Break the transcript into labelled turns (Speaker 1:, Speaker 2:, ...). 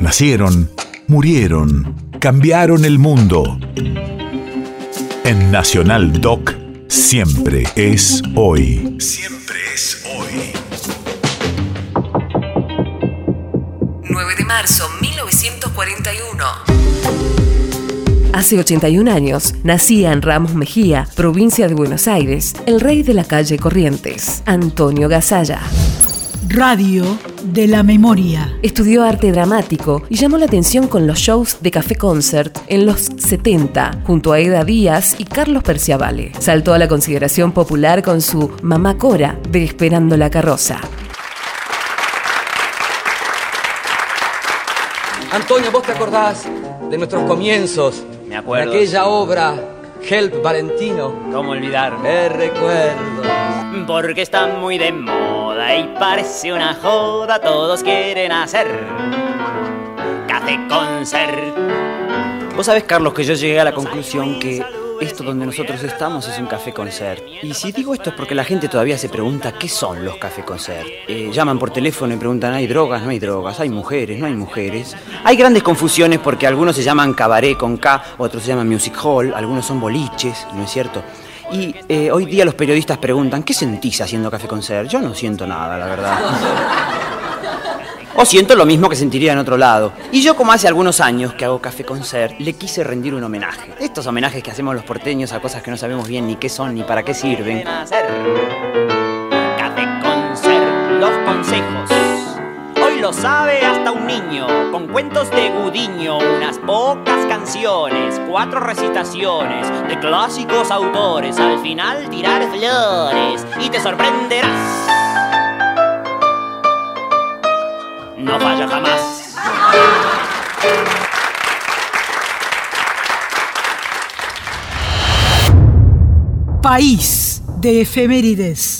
Speaker 1: Nacieron, murieron, cambiaron el mundo. En Nacional Doc, siempre es hoy. Siempre es hoy.
Speaker 2: 9 de marzo 1941. Hace 81 años nacía en Ramos Mejía, provincia de Buenos Aires, el rey de la calle Corrientes, Antonio Gasalla.
Speaker 3: Radio de la Memoria.
Speaker 2: Estudió arte dramático y llamó la atención con los shows de Café Concert en los 70, junto a Eda Díaz y Carlos Perciavale. Saltó a la consideración popular con su Mamá Cora de Esperando la Carroza.
Speaker 4: Antonio, ¿vos te acordás de nuestros comienzos?
Speaker 5: Me acuerdo.
Speaker 4: De aquella obra, Help Valentino.
Speaker 5: ¿Cómo olvidar?
Speaker 4: Me recuerdo.
Speaker 5: Porque está muy de moda y parece una joda, todos quieren hacer café concert. Vos sabés, Carlos, que yo llegué a la conclusión que esto donde nosotros estamos es un café concert. Y si digo esto es porque la gente todavía se pregunta qué son los café concert. Eh, llaman por teléfono y preguntan, ¿hay drogas? No hay drogas. ¿Hay mujeres? No hay mujeres. Hay grandes confusiones porque algunos se llaman cabaret con K, otros se llaman music hall, algunos son boliches, ¿no es cierto? Y eh, hoy día los periodistas preguntan, ¿qué sentís haciendo café concert? Yo no siento nada, la verdad. O siento lo mismo que sentiría en otro lado. Y yo, como hace algunos años que hago Café Concert, le quise rendir un homenaje. Estos homenajes que hacemos los porteños a cosas que no sabemos bien ni qué son ni para qué sirven. Café Concert, los consejos. Hoy lo sabe hasta un niño, con cuentos de Gudiño, unas pocas canciones, cuatro recitaciones de clásicos autores. Al final tirar flores y te sorprenderás. No falla jamás.
Speaker 3: País de efemérides.